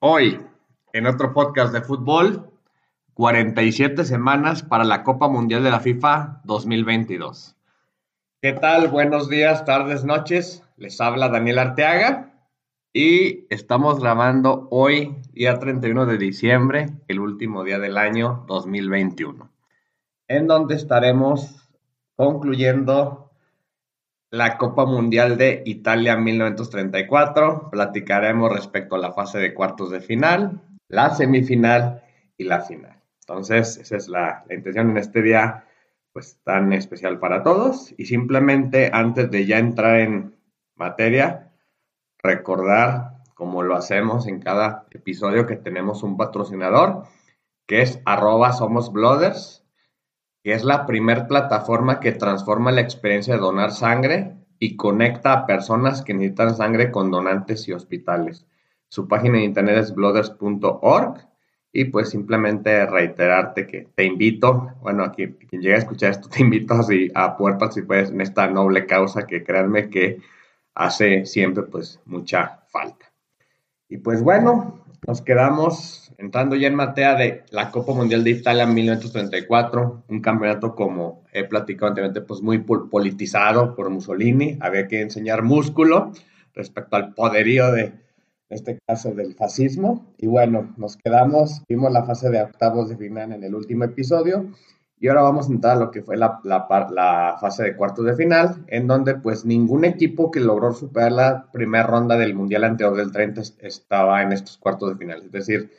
Hoy, en otro podcast de fútbol, 47 semanas para la Copa Mundial de la FIFA 2022. ¿Qué tal? Buenos días, tardes, noches. Les habla Daniel Arteaga y estamos grabando hoy, día 31 de diciembre, el último día del año 2021, en donde estaremos concluyendo la Copa Mundial de Italia 1934. Platicaremos respecto a la fase de cuartos de final, la semifinal y la final. Entonces, esa es la, intención en este día, pues tan especial para todos. Y simplemente antes de ya entrar en materia, recordar, como lo hacemos en cada episodio, que tenemos un patrocinador, que es arroba somos es la primer plataforma que transforma la experiencia de donar sangre y conecta a personas que necesitan sangre con donantes y hospitales. Su página de internet es blooders.org y pues simplemente reiterarte que te invito, bueno, a quien, llegue a escuchar esto, te invito así a poder participar en esta noble causa que créanme que hace siempre pues mucha falta. Y pues bueno, nos quedamos entrando ya en materia de la Copa Mundial de Italia en 1934, un campeonato como he platicado anteriormente, pues muy politizado por Mussolini, había que enseñar músculo respecto al poderío de, este caso, del fascismo. Y bueno, nos quedamos, vimos la fase de octavos de final en el último episodio y ahora vamos a entrar a lo que fue la, fase de cuartos de final, en donde pues ningún equipo que logró superar la primera ronda del Mundial anterior del 30 estaba en estos cuartos de final. Es decir,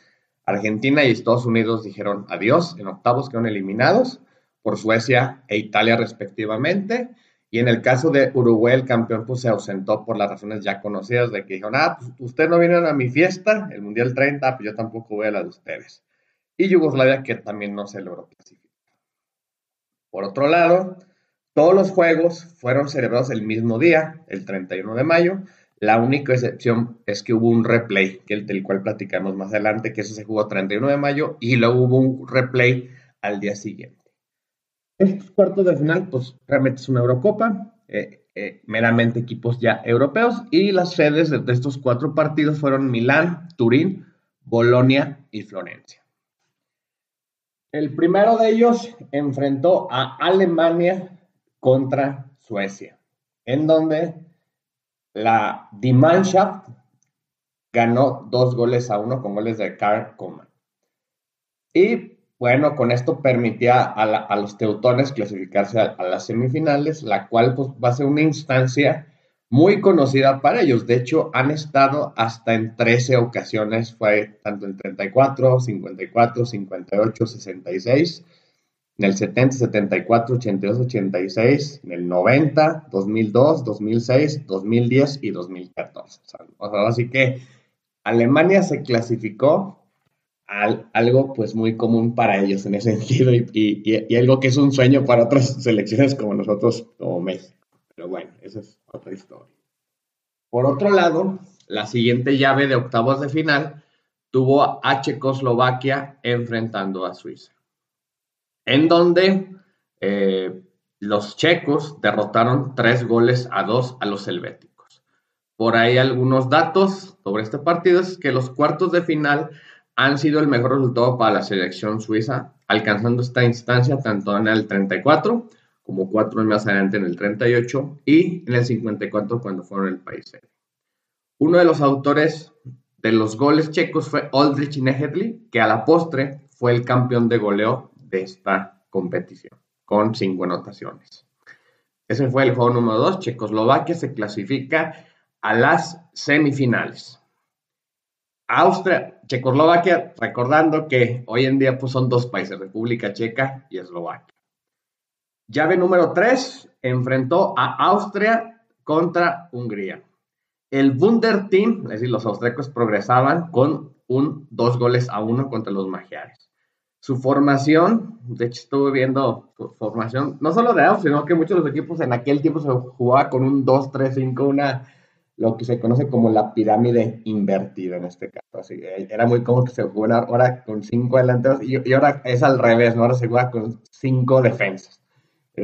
Argentina y Estados Unidos dijeron adiós, en octavos quedaron eliminados por Suecia e Italia respectivamente. Y en el caso de Uruguay, el campeón pues se ausentó por las razones ya conocidas de que dijeron, ah, pues ustedes no vinieron a mi fiesta, el Mundial 30, pues yo tampoco voy a la de ustedes. Y Yugoslavia que también no se logró clasificar. Por otro lado, todos los juegos fueron celebrados el mismo día, el 31 de mayo. La única excepción es que hubo un replay, del cual platicamos más adelante, que eso se jugó el 31 de mayo y luego hubo un replay al día siguiente. Estos cuartos de final, pues realmente es una Eurocopa, eh, eh, meramente equipos ya europeos, y las sedes de estos cuatro partidos fueron Milán, Turín, Bolonia y Florencia. El primero de ellos enfrentó a Alemania contra Suecia, en donde la Die Mannschaft ganó dos goles a uno con goles de Karl Koeman. Y bueno, con esto permitía a, los teutones clasificarse a, las semifinales, la cual pues, va a ser una instancia muy conocida para ellos. De hecho, han estado hasta en 13 ocasiones, fue tanto en 34, 54, 58, 66, en el 70, 74, 82, 86, en el 90, 2002, 2006, 2010 y 2014. O sea, así que Alemania se clasificó al, algo pues muy común para ellos en ese sentido y, y algo que es un sueño para otras selecciones como nosotros, como México. Pero bueno, esa es otra historia. Por otro lado, la siguiente llave de octavos de final tuvo a Checoslovaquia enfrentando a Suiza, en donde eh, los checos derrotaron tres goles a dos a los helvéticos. Por ahí algunos datos sobre este partido es que los cuartos de final han sido el mejor resultado para la selección suiza, alcanzando esta instancia tanto en el 34 como cuatro años más adelante en el 38 y en el 54 cuando fueron el país. Uno de los autores de los goles checos fue Aldrich Nehedli, que a la postre fue el campeón de goleo de esta competición, con cinco anotaciones. Ese fue el juego número dos. Checoslovaquia se clasifica a las semifinales. Austria, Checoslovaquia, recordando que hoy en día pues, son dos países, República Checa y Eslovaquia. Llave número 3 enfrentó a Austria contra Hungría. El Wunder Team, es decir, los austriacos progresaban con un dos goles a uno contra los magiares. Su formación, de hecho estuve viendo formación, no solo de Austria, sino que muchos de los equipos en aquel tiempo se jugaba con un 2-3-5, una, lo que se conoce como la pirámide invertida en este caso. Así, era muy común que se jugara ahora con cinco delanteros y, y, ahora es al revés, ¿no? ahora se juega con cinco defensas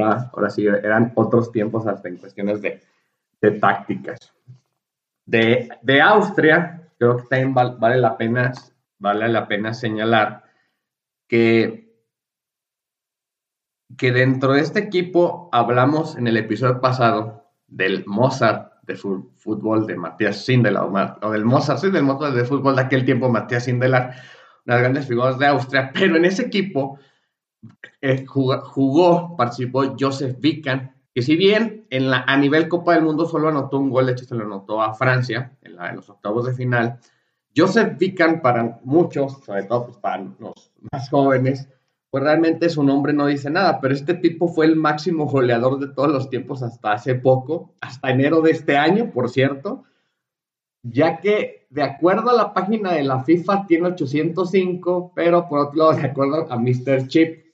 ahora sí, eran otros tiempos hasta en cuestiones de, tácticas. De, Austria, creo que también vale la pena, vale la pena señalar que, que dentro de este equipo hablamos en el episodio pasado del Mozart de fútbol de Matías Sindelar, o del Mozart, sí, del Mozart de fútbol de aquel tiempo, Matías Sindelar, las grandes figuras de Austria, pero en ese equipo eh, jugó, participó Joseph Vican, que si bien en la, a nivel Copa del Mundo solo anotó un gol, de hecho se lo anotó a Francia en, los octavos de final, Joseph Vican para muchos, sobre todo pues, para los más jóvenes, pues realmente su nombre no dice nada, pero este tipo fue el máximo goleador de todos los tiempos hasta hace poco, hasta enero de este año, por cierto, ya que de acuerdo a la página de la FIFA tiene 805, pero por otro lado, de acuerdo a Mr. Chip,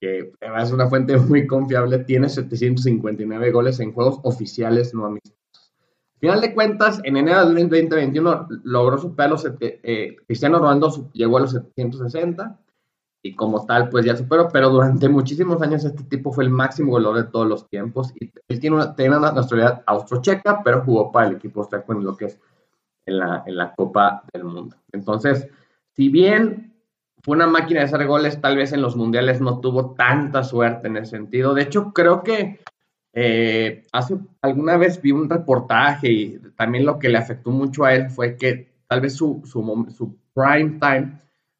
que es una fuente muy confiable, tiene 759 goles en juegos oficiales no amistosos. Final de cuentas, en enero del 2021 logró superar los... Eh, Cristiano Ronaldo llegó a los 760 y como tal, pues ya superó, pero durante muchísimos años este tipo fue el máximo goleador de todos los tiempos y él tiene una, tiene una nacionalidad austrocheca, pero jugó para el equipo austriaco en lo que es en la, en la Copa del Mundo. Entonces, si bien fue una máquina de hacer goles, tal vez en los mundiales no tuvo tanta suerte en ese sentido. De hecho, creo que eh, hace alguna vez vi un reportaje y también lo que le afectó mucho a él fue que tal vez su, su, prime time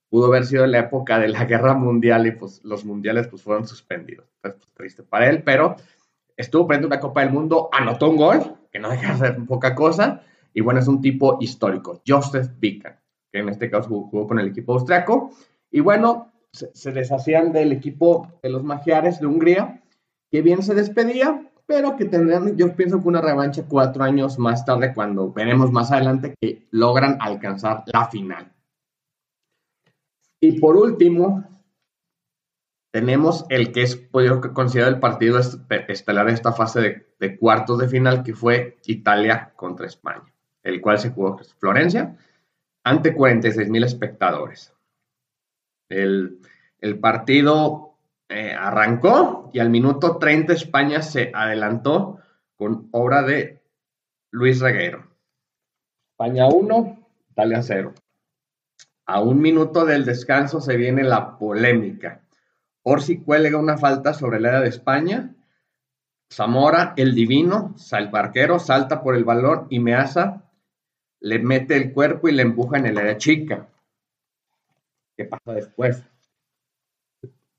pudo haber sido en la época de la guerra mundial y pues los mundiales pues fueron suspendidos. Pues, triste para él, pero estuvo prendiendo una Copa del Mundo, anotó un gol, que no deja de ser poca cosa, y bueno, es un tipo histórico, Joseph Bican, que en este caso jugó con el equipo austriaco, y bueno, se, deshacían del equipo de los magiares de Hungría, que bien se despedía, pero que tendrán, yo pienso que una revancha cuatro años más tarde, cuando veremos más adelante que logran alcanzar la final. Y por último, tenemos el que es pues, considerado el partido estelar de esta fase de, de, cuartos de final, que fue Italia contra España, el cual se jugó en Florencia ante 46 mil espectadores. El, partido eh, arrancó y al minuto 30 España se adelantó con obra de Luis Reguero. España 1, Italia 0. A un minuto del descanso se viene la polémica. Orsi cuelga una falta sobre el área de España. Zamora, el divino, salvarquero, salta por el balón y Meaza le mete el cuerpo y le empuja en el área chica. ¿Qué pasa después?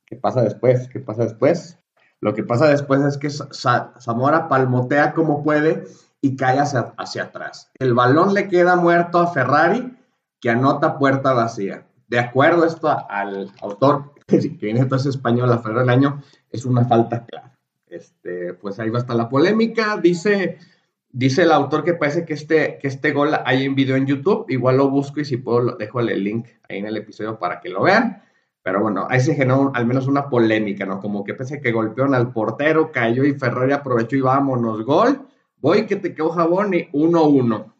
¿Qué pasa después? ¿Qué pasa después? Lo que pasa después es que Zamora palmotea como puede y cae hacia, hacia, atrás. El balón le queda muerto a Ferrari, que anota puerta vacía. De acuerdo esto al autor, que viene entonces español a Ferrari del año, es una falta clara. Este, pues ahí va a estar la polémica. Dice Dice el autor que parece que este, que este gol hay en video en YouTube. Igual lo busco y si puedo dejo el link ahí en el episodio para que lo vean. Pero bueno, ahí se generó al menos una polémica, ¿no? Como que pese que golpearon al portero, cayó y Ferrari aprovechó y vámonos, gol. Voy que te quedó jabón y 1-1.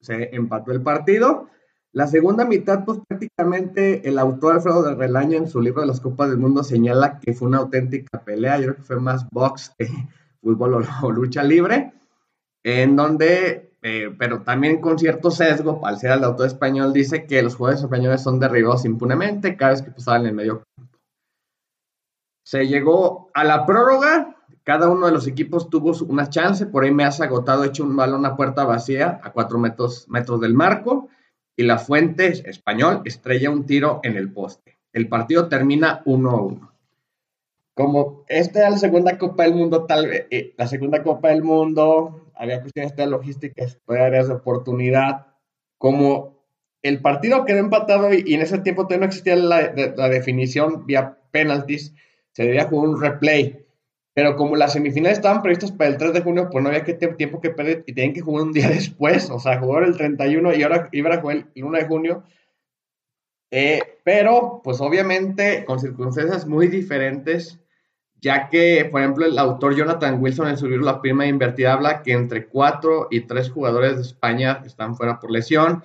Se empató el partido. La segunda mitad, pues prácticamente el autor Alfredo de Relaño en su libro de las Copas del Mundo señala que fue una auténtica pelea. Yo creo que fue más box que fútbol o lucha libre en donde, eh, pero también con cierto sesgo, al ser el autor español, dice que los jugadores españoles son derribados impunemente cada vez que pasaban en el medio campo. Se llegó a la prórroga, cada uno de los equipos tuvo una chance, por ahí me has agotado, hecho un balón a puerta vacía a cuatro metros, metros del marco, y la fuente español estrella un tiro en el poste. El partido termina 1 a 1 como esta era la segunda Copa del Mundo, tal vez, eh, la segunda Copa del Mundo, había cuestiones de logística, áreas de oportunidad, como el partido quedó empatado y, en ese tiempo todavía no existía la, la, definición vía penalties, se debía jugar un replay. Pero como las semifinales estaban previstas para el 3 de junio, pues no había que tiempo que perder y tenían que jugar un día después, o sea, jugar el 31 y ahora iba a jugar el 1 de junio. Eh, pero, pues obviamente, con circunstancias muy diferentes, ya que, por ejemplo, el autor Jonathan Wilson en su libro La prima invertida habla que entre cuatro y tres jugadores de España están fuera por lesión.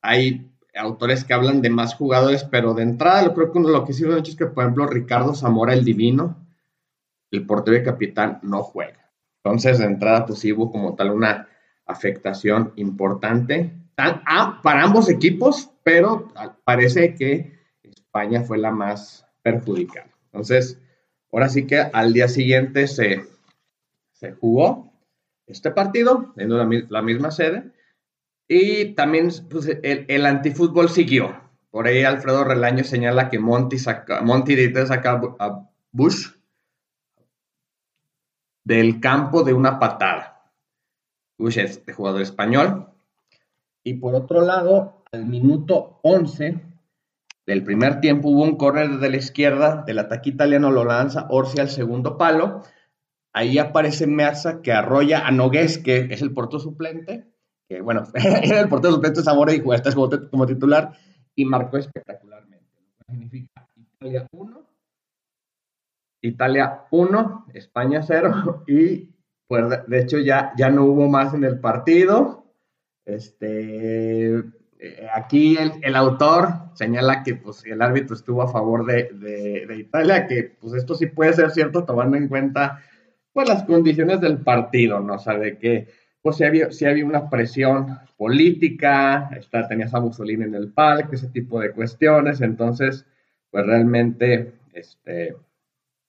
Hay autores que hablan de más jugadores, pero de entrada lo creo que uno lo que sí mucho es que, por ejemplo, Ricardo Zamora, el divino, el portero y capitán, no juega. Entonces, de entrada, pues sí hubo como tal una afectación importante para ambos equipos, pero parece que España fue la más perjudicada. Entonces, ahora sí que al día siguiente se, se jugó este partido en la, misma sede y también pues, el, el, antifútbol siguió. Por ahí Alfredo Relaño señala que Monty, saca, Monty saca a Bush del campo de una patada. Bush es jugador español. Y por otro lado, al minuto 11 del primer tiempo hubo un córner de la izquierda, del ataque italiano lo lanza Orsi al segundo palo. Ahí aparece Meazza que arrolla a Nogués, que es el portero suplente, que bueno, era el portero suplente de Zamora y jugaste como, como titular, y marcó espectacularmente. Significa Italia 1, Italia 1, España 0, y pues de hecho ya, ya no hubo más en el partido. Este, eh, aquí el, autor señala que pues, el árbitro estuvo a favor de, Italia, que pues esto sí puede ser cierto tomando en cuenta pues, las condiciones del partido, ¿no? O sea, de que pues si había, si había una presión política, está, tenías a Mussolini en el palco, ese tipo de cuestiones, entonces pues realmente, este,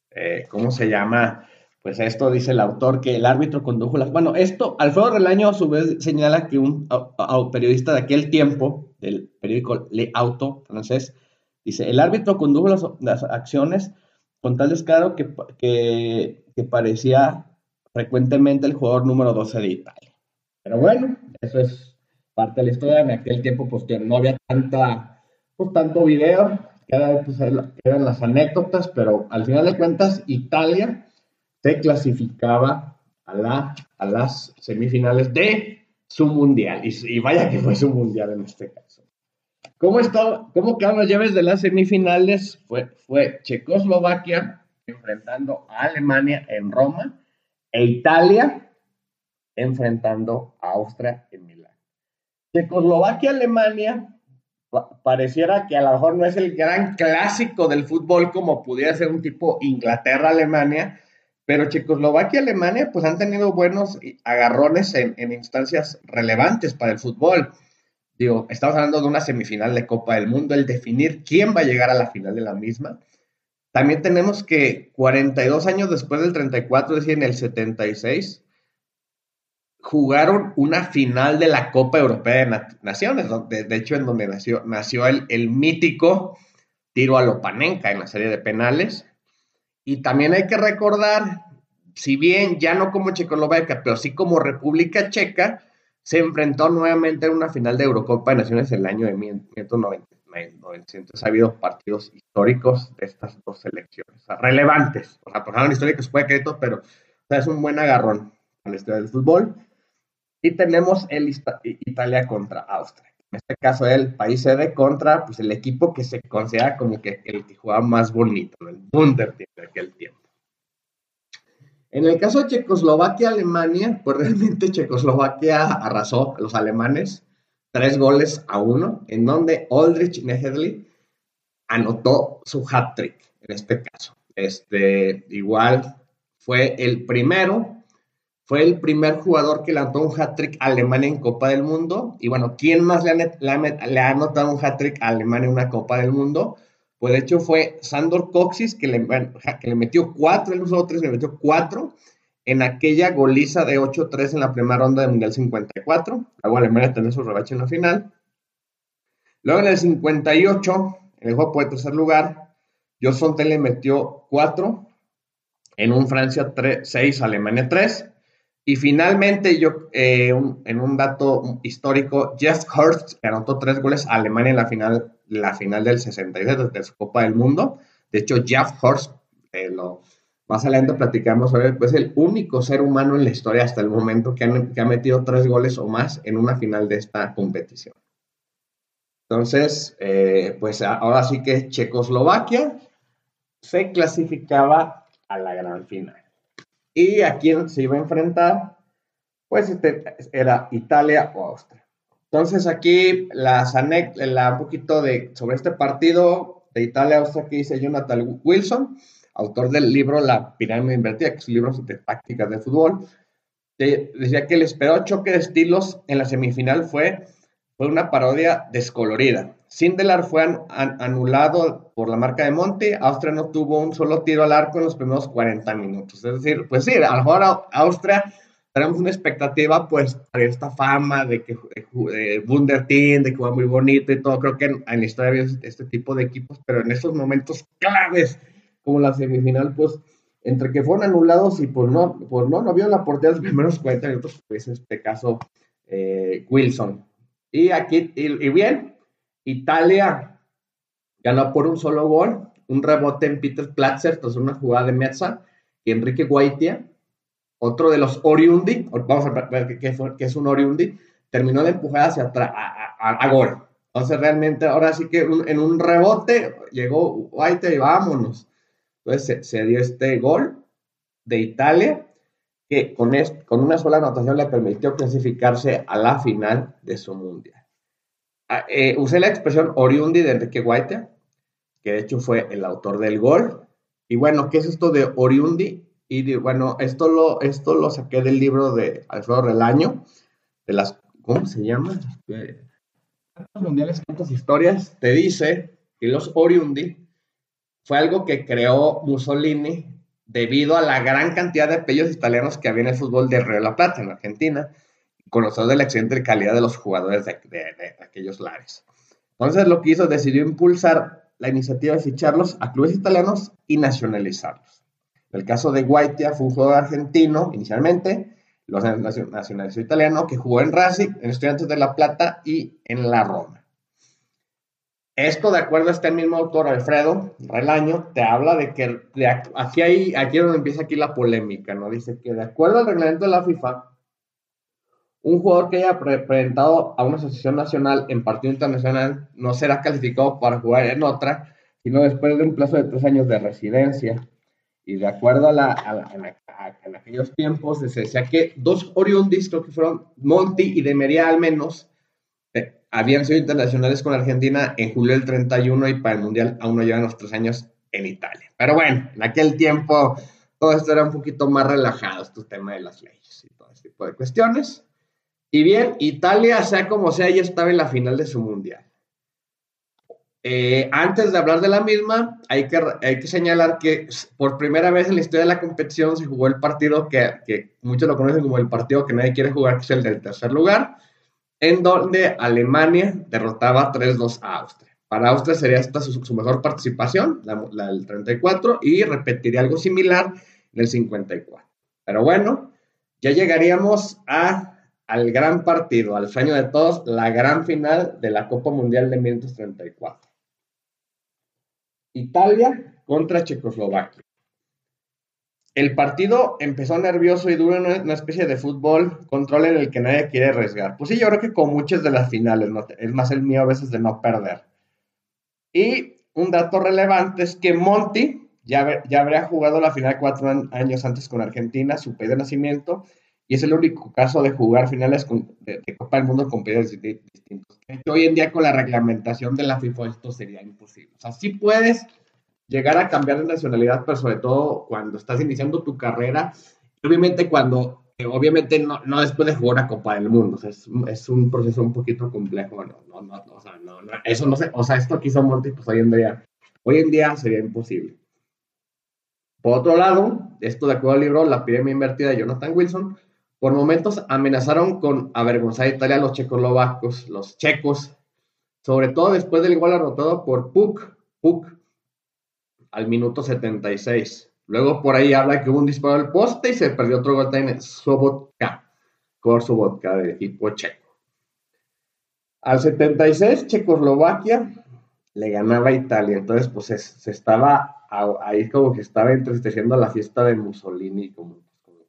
eh, ¿cómo se llama? Pues esto dice el autor que el árbitro condujo las... Bueno, esto, Alfredo Relaño a su vez señala que un periodista de aquel tiempo, del periódico Le Auto francés, dice, el árbitro condujo las, acciones con tal descaro que, que, parecía frecuentemente el jugador número 12 de Italia. Pero bueno, eso es parte de la historia. En aquel tiempo, pues no había tanta, pues tanto video, pues, eran las anécdotas, pero al final de cuentas, Italia se clasificaba a, la, a las semifinales de su mundial. Y, vaya que fue su mundial en este caso. ¿Cómo, está, cómo quedaron las llaves de las semifinales? Fue, fue Checoslovaquia enfrentando a Alemania en Roma e Italia enfrentando a Austria en Milán. Checoslovaquia-Alemania pareciera que a lo mejor no es el gran clásico del fútbol como pudiera ser un tipo Inglaterra-Alemania, pero Checoslovaquia y Alemania pues han tenido buenos agarrones en, instancias relevantes para el fútbol. Digo, estamos hablando de una semifinal de Copa del Mundo, el definir quién va a llegar a la final de la misma. También tenemos que 42 años después del 34, es decir, en el 76, jugaron una final de la Copa Europea de Naciones, de, hecho en donde nació, nació el, el mítico tiro a Lopanenka en la serie de penales, y también hay que recordar, si bien ya no como Checoslovaquia, pero sí como República Checa, se enfrentó nuevamente en una final de Eurocopa de Naciones en el año de 1990. Ha habido partidos históricos de estas dos selecciones, relevantes. O sea, ejemplo, históricos que esto, pero es un buen agarrón a la historia del fútbol. Y tenemos el Italia contra Austria en este caso el país sede contra pues, el equipo que se considera como que el que jugaba más bonito, el Wunder de aquel tiempo. En el caso de Checoslovaquia-Alemania, pues realmente Checoslovaquia arrasó a los alemanes tres goles a uno, en donde Aldrich Nehedli anotó su hat-trick en este caso. Este, igual fue el primero fue el primer jugador que lanzó un hat-trick a Alemania en Copa del Mundo. Y bueno, ¿quién más le ha, anotado un hat-trick a Alemania en una Copa del Mundo? Pues de hecho fue Sandor Coxis, que le, le metió cuatro, él usó tres, le metió cuatro en aquella goliza de 8-3 en la primera ronda del Mundial 54. Luego Alemania tenía su rebache en la final. Luego en el 58, en el juego de tercer lugar, Johnson le metió cuatro en un Francia 6, Alemania 3. Y finalmente, yo, eh, en un dato histórico, Jeff Hurst anotó tres goles a Alemania en la final, la final del 66 de su Copa del Mundo. De hecho, Jeff Hurst, eh, lo, más adelante platicamos sobre, pues el único ser humano en la historia hasta el momento que, ha metido tres goles o más en una final de esta competición. Entonces, eh, pues ahora sí que Checoslovaquia se clasificaba a la gran final. Y a quién se iba a enfrentar, pues este, era Italia o Austria. Entonces aquí las la, un poquito de, sobre este partido de Italia-Austria que dice Jonathan Wilson, autor del libro La pirámide invertida, que es un libro de tácticas de fútbol. decía que el esperado choque de estilos en la semifinal fue fue una parodia descolorida. Sindelar fue anulado por la marca de Monte. Austria no tuvo un solo tiro al arco en los primeros 40 minutos. Es decir, pues sí, a lo mejor Austria tenemos una expectativa, pues, para esta fama de que eh, Wunder Team, de que juega muy bonito y todo. Creo que en, la historia había este tipo de equipos, pero en estos momentos claves, como la semifinal, pues, entre que fueron anulados y pues no, pues no, no vio la portería los primeros 40 minutos, pues en este caso eh, Wilson. Y aquí, y, bien, Italia ganó por un solo gol, un rebote en Peter Platzer tras una jugada de Mezza y Enrique Guaitia, otro de los Oriundi, vamos a ver qué, es un Oriundi, terminó de empujar hacia atrás a, gol. Entonces realmente ahora sí que en un rebote llegó Guaitia y vámonos. Entonces se, dio este gol de Italia que con, con una sola anotación le permitió clasificarse a la final de su mundial. Ah, eh, usé la expresión oriundi de Enrique Guaita, que de hecho fue el autor del gol. Y bueno, ¿qué es esto de oriundi? Y bueno, esto lo, esto lo saqué del libro de Alfredo Relaño, de las, ¿cómo se llama? mundiales, cuántas historias, te dice que los oriundi fue algo que creó Mussolini debido a la gran cantidad de apellidos italianos que había en el fútbol de Río de la Plata, en Argentina, conocido de la excelente calidad de los jugadores de, aquellos lares. Entonces lo que hizo, decidió impulsar la iniciativa de ficharlos a clubes italianos y nacionalizarlos. El caso de Guaitia fue un jugador argentino inicialmente, los nacionalizó italiano, que jugó en Racing, en Estudiantes de La Plata y en la Roma. Esto, de acuerdo a este mismo autor, Alfredo Relaño, te habla de que aquí, hay, aquí es donde empieza aquí la polémica, ¿no? Dice que de acuerdo al reglamento de la FIFA, un jugador que haya presentado a una asociación nacional en partido internacional no será calificado para jugar en otra, sino después de un plazo de tres años de residencia. Y de acuerdo a, la, en, aquellos tiempos, se decía que dos oriundis, creo que fueron Monti y de Demeria al menos, habían sido internacionales con Argentina en julio del 31 y para el Mundial aún no llevan los tres años en Italia. Pero bueno, en aquel tiempo todo esto era un poquito más relajado, este tema de las leyes y todo ese tipo de cuestiones. Y bien, Italia, sea como sea, ya estaba en la final de su Mundial. Eh, antes de hablar de la misma, hay que, hay que señalar que por primera vez en la historia de la competición se jugó el partido que, que muchos lo conocen como el partido que nadie quiere jugar, que es el del tercer lugar en donde Alemania derrotaba 3-2 a Austria. Para Austria sería esta su, mejor participación, la, del 34, y repetiría algo similar en el 54. Pero bueno, ya llegaríamos a, al gran partido, al sueño de todos, la gran final de la Copa Mundial de 1934. Italia contra Checoslovaquia. El partido empezó nervioso y duro en una especie de fútbol control en el que nadie quiere arriesgar. Pues sí, yo creo que con muchas de las finales, es más el mío a veces de no perder. Y un dato relevante es que Monty ya, ya habría jugado la final cuatro años antes con Argentina, su país de nacimiento, y es el único caso de jugar finales de, Copa del Mundo con países distintos. Hoy en día con la reglamentación de la FIFA esto sería imposible. O sea, sí puedes llegar a cambiar de nacionalidad, pero sobre todo cuando estás iniciando tu carrera, obviamente cuando, eh, obviamente no, no, después de jugar a Copa del Mundo, es, es, un proceso un poquito complejo, no, no, no, o sea, no, eso no sé, o sea, esto hizo Monty, pues hoy en día, hoy en día sería imposible. Por otro lado, esto de acuerdo al libro La epidemia invertida de Jonathan Wilson, por momentos amenazaron con avergonzar a Italia los checoslovacos, los checos, sobre todo después del gol anotado por Puk, Puk al minuto 76. Luego por ahí habla que hubo un disparo al poste y se perdió otro gol en Sobotka, por Sobotka del equipo checo. Al 76, Checoslovaquia le ganaba a Italia. Entonces, pues se, estaba ahí como que estaba entristeciendo la fiesta de Mussolini, como,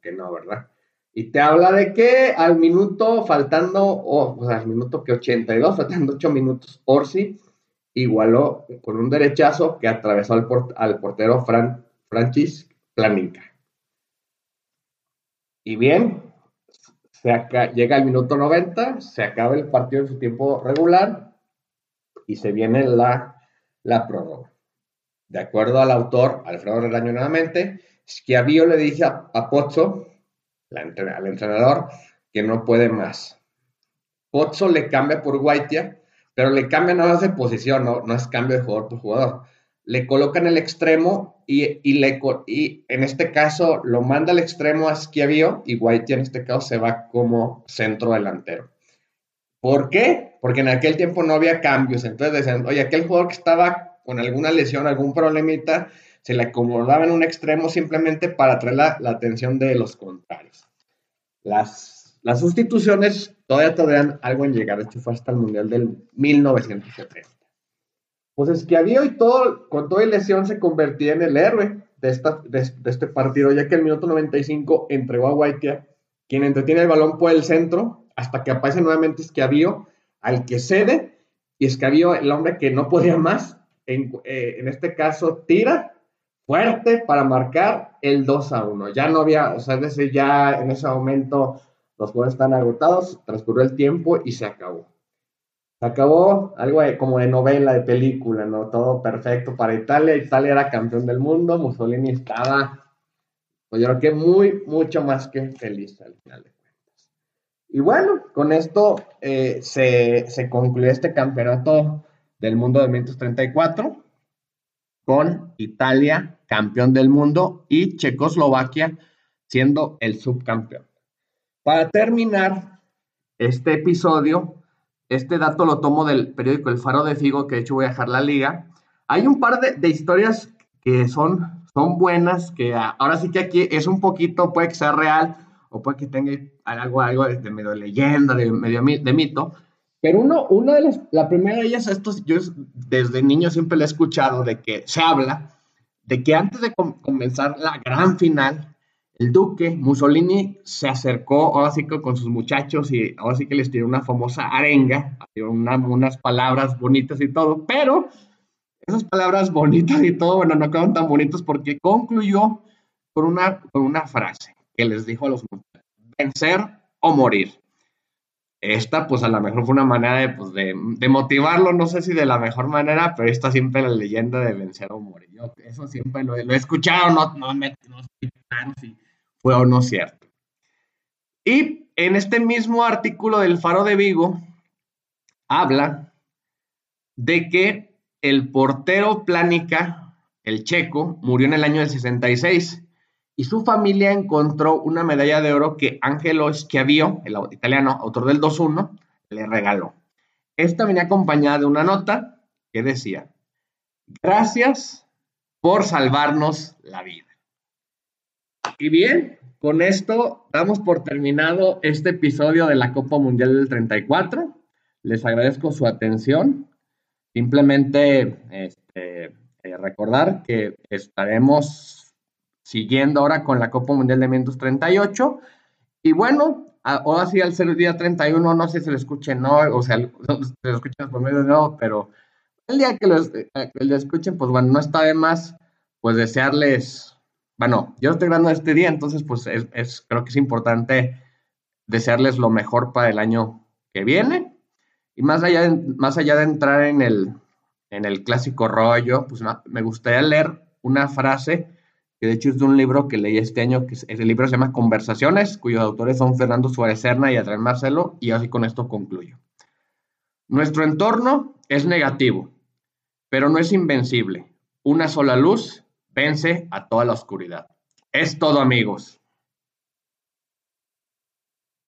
que no, ¿verdad? Y te habla de que al minuto faltando, o sea, al minuto que 82, faltando 8 minutos, Orsi igualó con un derechazo que atravesó al, portero Fran, Francis Planica. Y bien, se llega el minuto 90, se acaba el partido en su tiempo regular y se viene la, la prórroga. De acuerdo al autor, Alfredo Relaño nuevamente, Schiavio le dice a, Pozzo, al entrenador, que no puede más. Pozzo le cambia por Guaitia, pero le cambia nada más de posición, no, no es cambio de jugador por jugador. Le colocan el extremo y, y, le, y en este caso lo manda al extremo a Schiavio y Guaitia en este caso se va como centro delantero. ¿Por qué? Porque en aquel tiempo no había cambios. Entonces decían, oye, aquel jugador que estaba con alguna lesión, algún problemita, se le acomodaba en un extremo simplemente para atraer la, la atención de los contrarios. Las, las sustituciones todavía tendrían algo en llegar. Hecho, fue hasta el Mundial del 1970. Pues es que había y todo, con toda lesión se convertía en el héroe de, esta, de, este partido, ya que el minuto 95 entregó a Guaitia, quien entretiene el balón por el centro, hasta que aparece nuevamente Esquiavío, al que cede, y Esquiavío, el hombre que no podía más, en, eh, en este caso tira fuerte para marcar el 2 a 1. Ya no había, o sea, es decir, ya en ese momento los jugadores están agotados, transcurrió el tiempo y se acabó. Se acabó algo como de novela, de película, ¿no? Todo perfecto para Italia. Italia era campeón del mundo, Mussolini estaba, pues yo creo que muy, mucho más que feliz al final de cuentas. Y bueno, con esto eh, se, se concluyó este campeonato del mundo de 1934 con Italia campeón del mundo y Checoslovaquia siendo el subcampeón. Para terminar este episodio, este dato lo tomo del periódico El Faro de Figo, que de hecho voy a dejar la liga. Hay un par de, historias que son, son buenas, que ahora sí que aquí es un poquito, puede que sea real o puede que tenga algo, algo de, medio leyenda, de medio de mito, pero uno, una de las, la primera de ellas, estos, yo desde niño siempre le he escuchado de que se habla de que antes de comenzar la gran final, el duque Mussolini se acercó ahora sí con sus muchachos y ahora sí que les tiró una famosa arenga, unas palabras bonitas y todo, pero esas palabras bonitas y todo, bueno, no quedaron tan bonitos porque concluyó con una, con una frase que les dijo a los muchachos, vencer o morir esta pues a lo mejor fue una manera de, pues, de, motivarlo, no sé si de la mejor manera, pero esta siempre la leyenda de vencer a morir. Yo eso siempre lo, he escuchado, no, no, me, no sé si fue o no cierto. Y en este mismo artículo del Faro de Vigo habla de que el portero Plánica, el checo, murió en el año del 66 y su familia encontró una medalla de oro que Angelo Schiavio, el italiano, autor del 2-1, le regaló. Esta venía acompañada de una nota que decía, gracias por salvarnos la vida. Y bien, con esto damos por terminado este episodio de la Copa Mundial del 34. Les agradezco su atención. Simplemente este, eh, recordar que estaremos siguiendo ahora con la Copa Mundial de 1938. Y bueno, ahora sí al ser el día 31, no sé si se lo escuchen, no, o sea, se lo escuchan por medio de no, pero el día que lo, eh, escuchen, pues bueno, no está de más, pues desearles, bueno, yo estoy grabando este día, entonces pues es, creo que es importante desearles lo mejor para el año que viene. Y más allá de, más allá de entrar en el, en el clásico rollo, pues me gustaría leer una frase de hecho es de un libro que leí este año, que el libro se llama Conversaciones, cuyos autores son Fernando Suárez Serna y Adrián Marcelo, y así con esto concluyo. Nuestro entorno es negativo, pero no es invencible. Una sola luz vence a toda la oscuridad. Es todo, amigos.